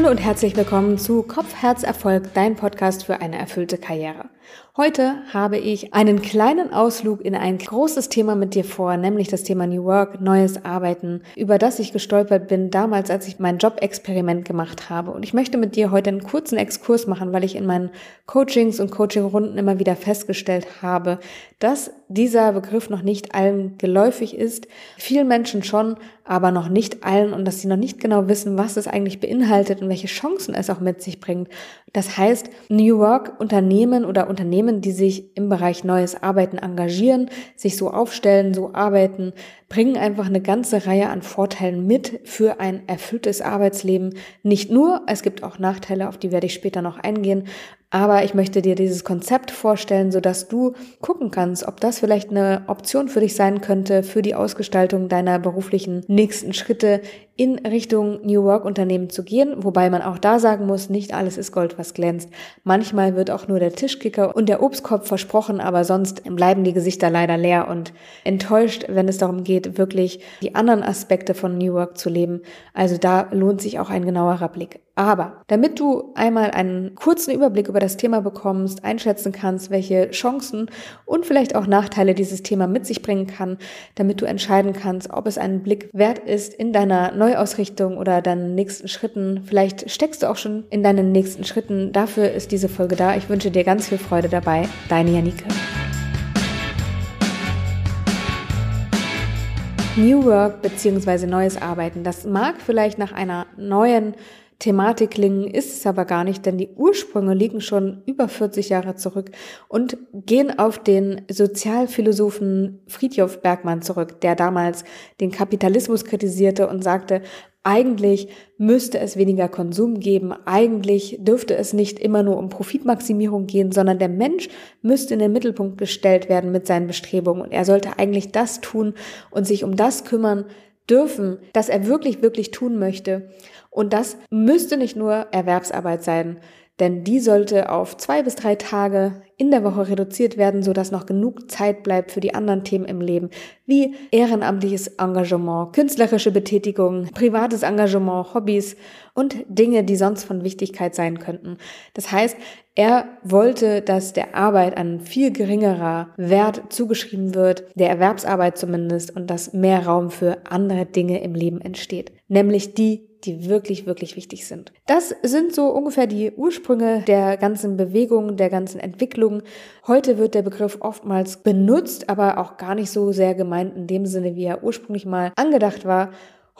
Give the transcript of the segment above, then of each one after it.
Hallo und herzlich willkommen zu Kopf, Herz, Erfolg, dein Podcast für eine erfüllte Karriere. Heute habe ich einen kleinen Ausflug in ein großes Thema mit dir vor, nämlich das Thema New Work, neues Arbeiten, über das ich gestolpert bin damals, als ich mein Job-Experiment gemacht habe. Und ich möchte mit dir heute einen kurzen Exkurs machen, weil ich in meinen Coachings und Coaching-Runden immer wieder festgestellt habe, dass dieser Begriff noch nicht allen geläufig ist, vielen Menschen schon, aber noch nicht allen und dass sie noch nicht genau wissen, was es eigentlich beinhaltet und welche Chancen es auch mit sich bringt. Das heißt, New Work Unternehmen oder Unternehmen, die sich im Bereich neues Arbeiten engagieren, sich so aufstellen, so arbeiten, bringen einfach eine ganze Reihe an Vorteilen mit für ein erfülltes Arbeitsleben. Nicht nur, es gibt auch Nachteile, auf die werde ich später noch eingehen, aber ich möchte dir dieses Konzept vorstellen, so dass du gucken kannst, ob das vielleicht eine Option für dich sein könnte für die Ausgestaltung deiner beruflichen nächsten Schritte in Richtung New Work Unternehmen zu gehen, wobei man auch da sagen muss, nicht alles ist Gold, was glänzt. Manchmal wird auch nur der Tischkicker und der Obstkorb versprochen, aber sonst bleiben die Gesichter leider leer und enttäuscht, wenn es darum geht, wirklich die anderen Aspekte von New Work zu leben. Also da lohnt sich auch ein genauerer Blick. Aber damit du einmal einen kurzen Überblick über das Thema bekommst, einschätzen kannst, welche Chancen und vielleicht auch Nachteile dieses Thema mit sich bringen kann, damit du entscheiden kannst, ob es einen Blick wert ist in deiner Neuausrichtung oder deinen nächsten Schritten. Vielleicht steckst du auch schon in deinen nächsten Schritten. Dafür ist diese Folge da. Ich wünsche dir ganz viel Freude dabei. Deine Janike. New Work bzw. neues Arbeiten. Das mag vielleicht nach einer neuen Thematik klingen, ist es aber gar nicht, denn die Ursprünge liegen schon über 40 Jahre zurück und gehen auf den Sozialphilosophen Friedhof Bergmann zurück, der damals den Kapitalismus kritisierte und sagte, eigentlich müsste es weniger Konsum geben, eigentlich dürfte es nicht immer nur um Profitmaximierung gehen, sondern der Mensch müsste in den Mittelpunkt gestellt werden mit seinen Bestrebungen und er sollte eigentlich das tun und sich um das kümmern dürfen, das er wirklich, wirklich tun möchte. Und das müsste nicht nur Erwerbsarbeit sein, denn die sollte auf zwei bis drei Tage in der Woche reduziert werden, sodass noch genug Zeit bleibt für die anderen Themen im Leben, wie ehrenamtliches Engagement, künstlerische Betätigung, privates Engagement, Hobbys und Dinge, die sonst von Wichtigkeit sein könnten. Das heißt, er wollte, dass der Arbeit ein viel geringerer Wert zugeschrieben wird, der Erwerbsarbeit zumindest, und dass mehr Raum für andere Dinge im Leben entsteht, nämlich die, die wirklich, wirklich wichtig sind. Das sind so ungefähr die Ursprünge der ganzen Bewegung, der ganzen Entwicklung. Heute wird der Begriff oftmals benutzt, aber auch gar nicht so sehr gemeint in dem Sinne, wie er ursprünglich mal angedacht war.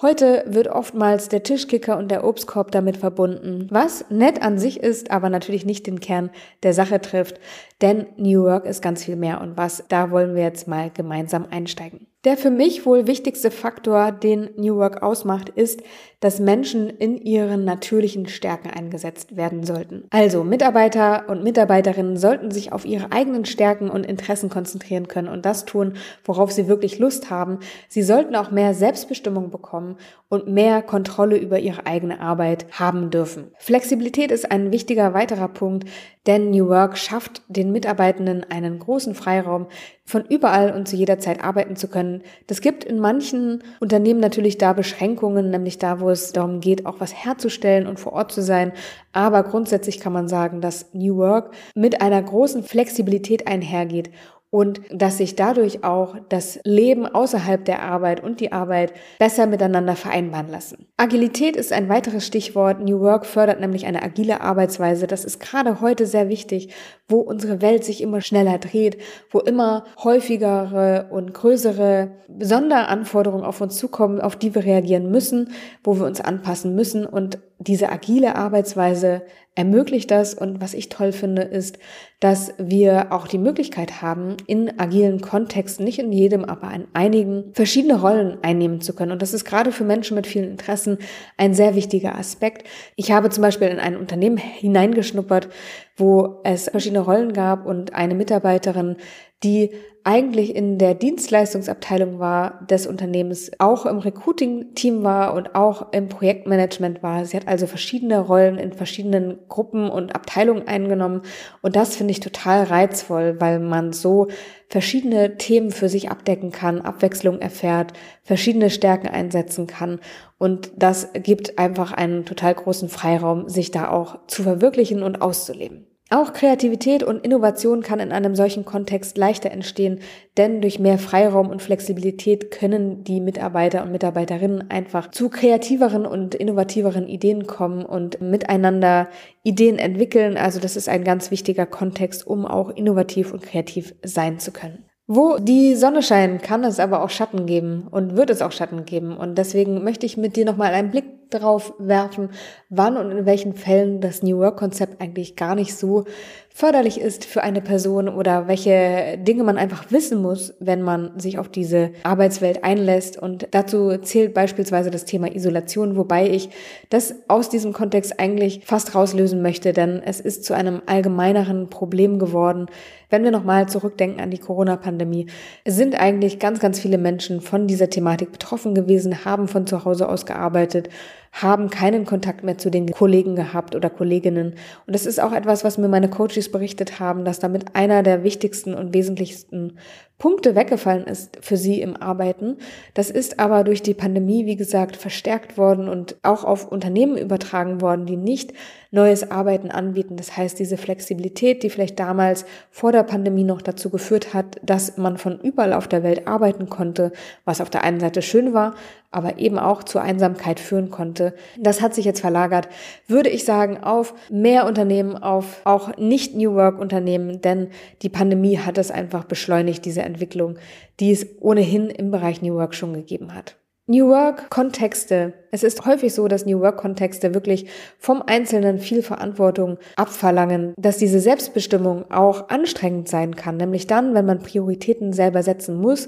Heute wird oftmals der Tischkicker und der Obstkorb damit verbunden, was nett an sich ist, aber natürlich nicht den Kern der Sache trifft, denn New Work ist ganz viel mehr und was, da wollen wir jetzt mal gemeinsam einsteigen. Der für mich wohl wichtigste Faktor, den New Work ausmacht, ist, dass Menschen in ihren natürlichen Stärken eingesetzt werden sollten. Also Mitarbeiter und Mitarbeiterinnen sollten sich auf ihre eigenen Stärken und Interessen konzentrieren können und das tun, worauf sie wirklich Lust haben. Sie sollten auch mehr Selbstbestimmung bekommen und mehr Kontrolle über ihre eigene Arbeit haben dürfen. Flexibilität ist ein wichtiger weiterer Punkt, denn New Work schafft den Mitarbeitenden einen großen Freiraum, von überall und zu jeder Zeit arbeiten zu können. Das gibt in manchen Unternehmen natürlich da Beschränkungen, nämlich da, wo es darum geht, auch was herzustellen und vor Ort zu sein. Aber grundsätzlich kann man sagen, dass New Work mit einer großen Flexibilität einhergeht und dass sich dadurch auch das Leben außerhalb der Arbeit und die Arbeit besser miteinander vereinbaren lassen. Agilität ist ein weiteres Stichwort. New Work fördert nämlich eine agile Arbeitsweise. Das ist gerade heute sehr wichtig, wo unsere Welt sich immer schneller dreht, wo immer häufigere und größere Sonderanforderungen auf uns zukommen, auf die wir reagieren müssen, wo wir uns anpassen müssen und diese agile Arbeitsweise ermöglicht das. Und was ich toll finde, ist, dass wir auch die Möglichkeit haben, in agilen Kontexten, nicht in jedem, aber in einigen, verschiedene Rollen einnehmen zu können. Und das ist gerade für Menschen mit vielen Interessen ein sehr wichtiger Aspekt. Ich habe zum Beispiel in ein Unternehmen hineingeschnuppert, wo es verschiedene Rollen gab und eine Mitarbeiterin, die eigentlich in der Dienstleistungsabteilung war des Unternehmens, auch im Recruiting-Team war und auch im Projektmanagement war. Sie hat also verschiedene Rollen in verschiedenen Gruppen und Abteilungen eingenommen. Und das finde ich total reizvoll, weil man so verschiedene Themen für sich abdecken kann, Abwechslung erfährt, verschiedene Stärken einsetzen kann. Und das gibt einfach einen total großen Freiraum, sich da auch zu verwirklichen und auszuleben. Auch Kreativität und Innovation kann in einem solchen Kontext leichter entstehen, denn durch mehr Freiraum und Flexibilität können die Mitarbeiter und Mitarbeiterinnen einfach zu kreativeren und innovativeren Ideen kommen und miteinander Ideen entwickeln. Also das ist ein ganz wichtiger Kontext, um auch innovativ und kreativ sein zu können. Wo die Sonne scheint, kann es aber auch Schatten geben und wird es auch Schatten geben. Und deswegen möchte ich mit dir nochmal einen Blick darauf werfen, wann und in welchen Fällen das New Work-Konzept eigentlich gar nicht so förderlich ist für eine Person oder welche Dinge man einfach wissen muss, wenn man sich auf diese Arbeitswelt einlässt. Und dazu zählt beispielsweise das Thema Isolation, wobei ich das aus diesem Kontext eigentlich fast rauslösen möchte, denn es ist zu einem allgemeineren Problem geworden. Wenn wir nochmal zurückdenken an die Corona-Pandemie, sind eigentlich ganz, ganz viele Menschen von dieser Thematik betroffen gewesen, haben von zu Hause aus gearbeitet, haben keinen Kontakt mehr zu den Kollegen gehabt oder Kolleginnen. Und das ist auch etwas, was mir meine Coaches berichtet haben, dass damit einer der wichtigsten und wesentlichsten Punkte weggefallen ist für sie im Arbeiten. Das ist aber durch die Pandemie, wie gesagt, verstärkt worden und auch auf Unternehmen übertragen worden, die nicht neues Arbeiten anbieten. Das heißt, diese Flexibilität, die vielleicht damals vor der Pandemie noch dazu geführt hat, dass man von überall auf der Welt arbeiten konnte, was auf der einen Seite schön war, aber eben auch zur Einsamkeit führen konnte. Das hat sich jetzt verlagert, würde ich sagen, auf mehr Unternehmen, auf auch nicht New Work Unternehmen, denn die Pandemie hat es einfach beschleunigt, diese Entwicklung, die es ohnehin im Bereich New Work schon gegeben hat. New Work-Kontexte. Es ist häufig so, dass New Work-Kontexte wirklich vom Einzelnen viel Verantwortung abverlangen, dass diese Selbstbestimmung auch anstrengend sein kann, nämlich dann, wenn man Prioritäten selber setzen muss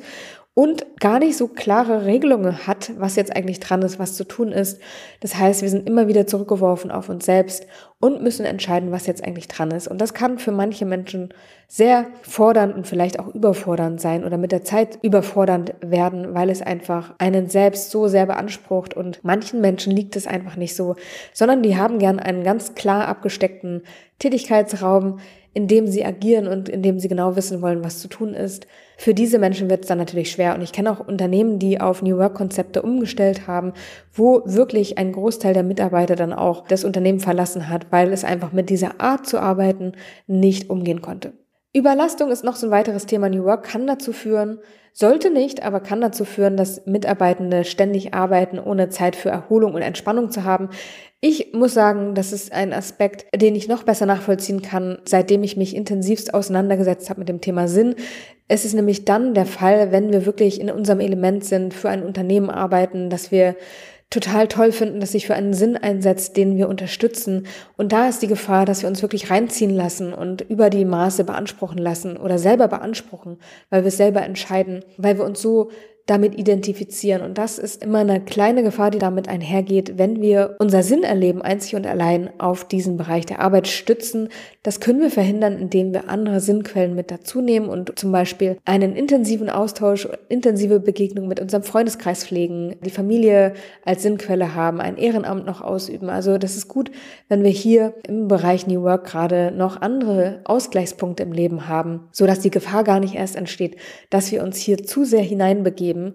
und gar nicht so klare Regelungen hat, was jetzt eigentlich dran ist, was zu tun ist. Das heißt, wir sind immer wieder zurückgeworfen auf uns selbst und müssen entscheiden, was jetzt eigentlich dran ist. Und das kann für manche Menschen sehr fordernd und vielleicht auch überfordernd sein oder mit der Zeit überfordernd werden, weil es einfach einen selbst so sehr beansprucht und manchen Menschen liegt es einfach nicht so, sondern die haben gern einen ganz klar abgesteckten Tätigkeitsraum, in dem sie agieren und in dem sie genau wissen wollen, was zu tun ist. Für diese Menschen wird es dann natürlich schwer. Und ich kenne auch Unternehmen, die auf New Work-Konzepte umgestellt haben, wo wirklich ein Großteil der Mitarbeiter dann auch das Unternehmen verlassen hat, weil es einfach mit dieser Art zu arbeiten nicht umgehen konnte. Überlastung ist noch so ein weiteres Thema. New Work kann dazu führen, sollte nicht, aber kann dazu führen, dass Mitarbeitende ständig arbeiten, ohne Zeit für Erholung und Entspannung zu haben. Ich muss sagen, das ist ein Aspekt, den ich noch besser nachvollziehen kann, seitdem ich mich intensivst auseinandergesetzt habe mit dem Thema Sinn. Es ist nämlich dann der Fall, wenn wir wirklich in unserem Element sind, für ein Unternehmen arbeiten, dass wir total toll finden, dass sich für einen Sinn einsetzt, den wir unterstützen. Und da ist die Gefahr, dass wir uns wirklich reinziehen lassen und über die Maße beanspruchen lassen oder selber beanspruchen, weil wir es selber entscheiden, weil wir uns so damit identifizieren. Und das ist immer eine kleine Gefahr, die damit einhergeht, wenn wir unser Sinn erleben, einzig und allein auf diesen Bereich der Arbeit stützen. Das können wir verhindern, indem wir andere Sinnquellen mit dazu nehmen und zum Beispiel einen intensiven Austausch, intensive Begegnung mit unserem Freundeskreis pflegen, die Familie als Sinnquelle haben, ein Ehrenamt noch ausüben. Also das ist gut, wenn wir hier im Bereich New Work gerade noch andere Ausgleichspunkte im Leben haben, so dass die Gefahr gar nicht erst entsteht, dass wir uns hier zu sehr hineinbegeben geben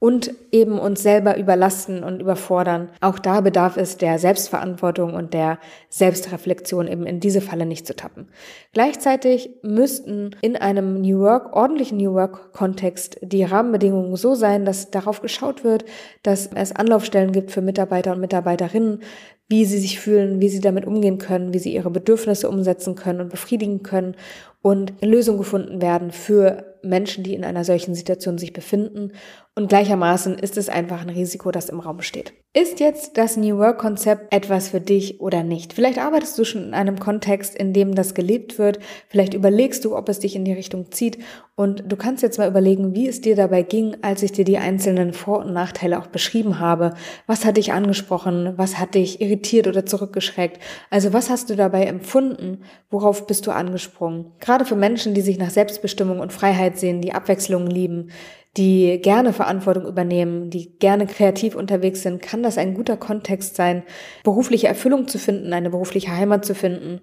und eben uns selber überlasten und überfordern. Auch da bedarf es der Selbstverantwortung und der Selbstreflexion, eben in diese Falle nicht zu tappen. Gleichzeitig müssten in einem New Work, ordentlichen New Work-Kontext die Rahmenbedingungen so sein, dass darauf geschaut wird, dass es Anlaufstellen gibt für Mitarbeiter und Mitarbeiterinnen, wie sie sich fühlen, wie sie damit umgehen können, wie sie ihre Bedürfnisse umsetzen können und befriedigen können und Lösungen gefunden werden für Menschen, die in einer solchen Situation sich befinden Und gleichermaßen ist es einfach ein Risiko, das im Raum steht. Ist jetzt das New Work Konzept etwas für dich oder nicht? Vielleicht arbeitest du schon in einem Kontext, in dem das gelebt wird. Vielleicht überlegst du, ob es dich in die Richtung zieht. Und du kannst jetzt mal überlegen, wie es dir dabei ging, als ich dir die einzelnen Vor- und Nachteile auch beschrieben habe. Was hat dich angesprochen? Was hat dich irritiert oder zurückgeschreckt? Also was hast du dabei empfunden? Worauf bist du angesprungen? Gerade für Menschen, die sich nach Selbstbestimmung und Freiheit sehen, die Abwechslung lieben, die gerne Verantwortung übernehmen, die gerne kreativ unterwegs sind, kann das ein guter Kontext sein, berufliche Erfüllung zu finden, eine berufliche Heimat zu finden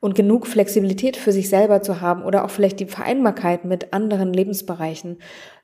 und genug Flexibilität für sich selber zu haben oder auch vielleicht die Vereinbarkeit mit anderen Lebensbereichen.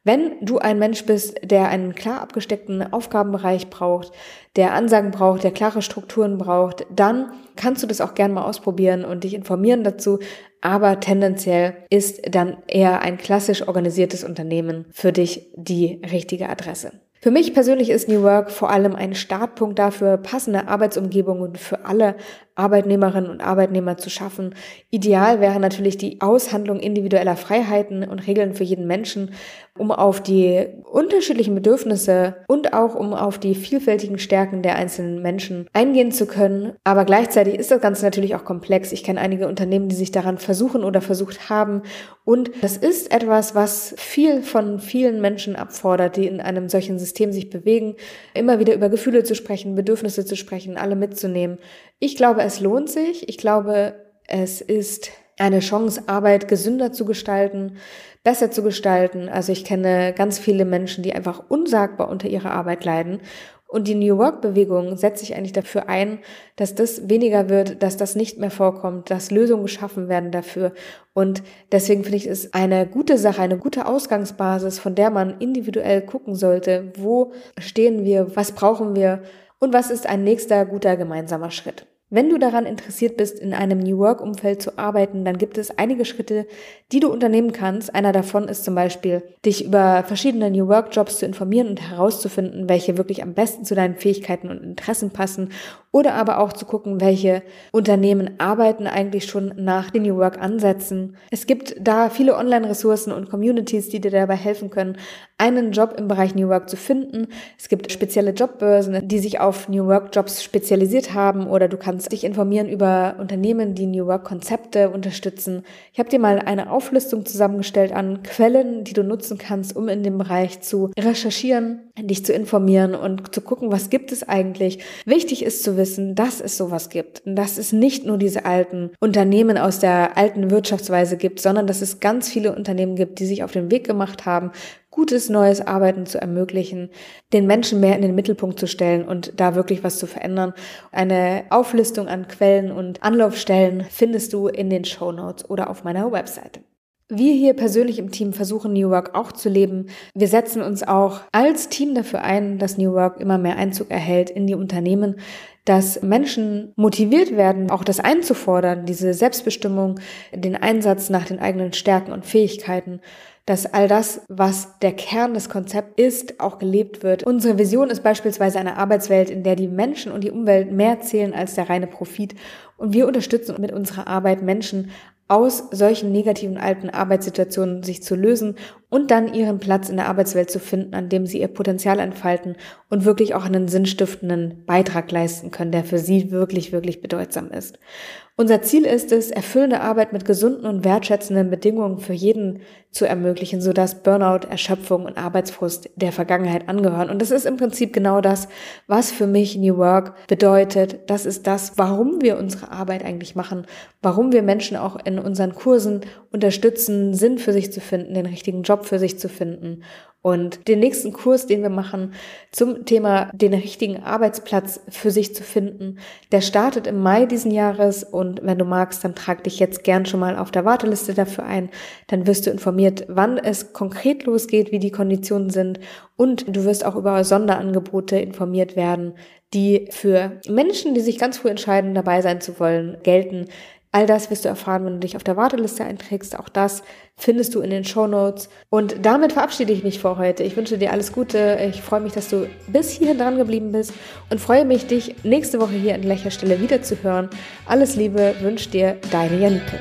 Wenn du ein Mensch bist, der einen klar abgesteckten Aufgabenbereich braucht, der Ansagen braucht, der klare Strukturen braucht, dann kannst du das auch gerne mal ausprobieren und dich informieren dazu. Aber tendenziell ist dann eher ein klassisch organisiertes Unternehmen für dich die richtige Adresse. Für mich persönlich ist New Work vor allem ein Startpunkt dafür, passende Arbeitsumgebungen für alle Arbeitnehmerinnen und Arbeitnehmer zu schaffen. Ideal wäre natürlich die Aushandlung individueller Freiheiten und Regeln für jeden Menschen, um auf die unterschiedlichen Bedürfnisse und auch um auf die vielfältigen Stärken der einzelnen Menschen eingehen zu können. Aber gleichzeitig ist das Ganze natürlich auch komplex. Ich kenne einige Unternehmen, die sich daran versuchen oder versucht haben. Und das ist etwas, was viel von vielen Menschen abfordert, die in einem solchen System sich bewegen, immer wieder über Gefühle zu sprechen, Bedürfnisse zu sprechen, alle mitzunehmen. Ich glaube, es lohnt sich. Ich glaube, es ist eine Chance, Arbeit gesünder zu gestalten, besser zu gestalten. Also ich kenne ganz viele Menschen, die einfach unsagbar unter ihrer Arbeit leiden. Und die New Work-Bewegung setzt sich eigentlich dafür ein, dass das weniger wird, dass das nicht mehr vorkommt, dass Lösungen geschaffen werden dafür. Und deswegen finde ich es eine gute Sache, eine gute Ausgangsbasis, von der man individuell gucken sollte, wo stehen wir, was brauchen wir und was ist ein nächster guter gemeinsamer Schritt. Wenn du daran interessiert bist, in einem New Work-Umfeld zu arbeiten, dann gibt es einige Schritte, die du unternehmen kannst. Einer davon ist zum Beispiel, dich über verschiedene New Work-Jobs zu informieren und herauszufinden, welche wirklich am besten zu deinen Fähigkeiten und Interessen passen. Oder aber auch zu gucken, welche Unternehmen arbeiten eigentlich schon nach den New Work-Ansätzen. Es gibt da viele Online-Ressourcen und Communities, die dir dabei helfen können, einen Job im Bereich New Work zu finden. Es gibt spezielle Jobbörsen, die sich auf New Work-Jobs spezialisiert haben oder du kannst kannst dich informieren über Unternehmen, die New Work-Konzepte unterstützen. Ich habe dir mal eine Auflistung zusammengestellt an Quellen, die du nutzen kannst, um in dem Bereich zu recherchieren, dich zu informieren und zu gucken, was gibt es eigentlich. Wichtig ist zu wissen, dass es sowas gibt. Und dass es nicht nur diese alten Unternehmen aus der alten Wirtschaftsweise gibt, sondern dass es ganz viele Unternehmen gibt, die sich auf den Weg gemacht haben, gutes neues Arbeiten zu ermöglichen, den Menschen mehr in den Mittelpunkt zu stellen und da wirklich was zu verändern. Eine Auflistung an Quellen und Anlaufstellen findest du in den Show Notes oder auf meiner Webseite. Wir hier persönlich im Team versuchen New Work auch zu leben. Wir setzen uns auch als Team dafür ein, dass New Work immer mehr Einzug erhält in die Unternehmen, dass Menschen motiviert werden, auch das einzufordern, diese Selbstbestimmung, den Einsatz nach den eigenen Stärken und Fähigkeiten dass all das, was der Kern des Konzepts ist, auch gelebt wird. Unsere Vision ist beispielsweise eine Arbeitswelt, in der die Menschen und die Umwelt mehr zählen als der reine Profit. Und wir unterstützen mit unserer Arbeit Menschen aus solchen negativen alten Arbeitssituationen sich zu lösen und dann ihren Platz in der Arbeitswelt zu finden, an dem sie ihr Potenzial entfalten und wirklich auch einen sinnstiftenden Beitrag leisten können, der für sie wirklich, wirklich bedeutsam ist. Unser Ziel ist es, erfüllende Arbeit mit gesunden und wertschätzenden Bedingungen für jeden zu ermöglichen, sodass Burnout, Erschöpfung und Arbeitsfrust der Vergangenheit angehören. Und das ist im Prinzip genau das, was für mich New Work bedeutet. Das ist das, warum wir unsere Arbeit eigentlich machen, warum wir Menschen auch in unseren Kursen unterstützen, Sinn für sich zu finden, den richtigen Job für sich zu finden und den nächsten Kurs, den wir machen zum Thema den richtigen Arbeitsplatz für sich zu finden, der startet im Mai diesen Jahres und wenn du magst, dann trag dich jetzt gern schon mal auf der Warteliste dafür ein. Dann wirst du informiert, wann es konkret losgeht, wie die Konditionen sind und du wirst auch über Sonderangebote informiert werden, die für Menschen, die sich ganz früh entscheiden, dabei sein zu wollen, gelten. All das wirst du erfahren, wenn du dich auf der Warteliste einträgst. Auch das findest du in den Show Notes. Und damit verabschiede ich mich für heute. Ich wünsche dir alles Gute. Ich freue mich, dass du bis hierhin dran geblieben bist und freue mich, dich nächste Woche hier an gleicher Stelle wieder zu hören. Alles Liebe wünscht dir deine Janike.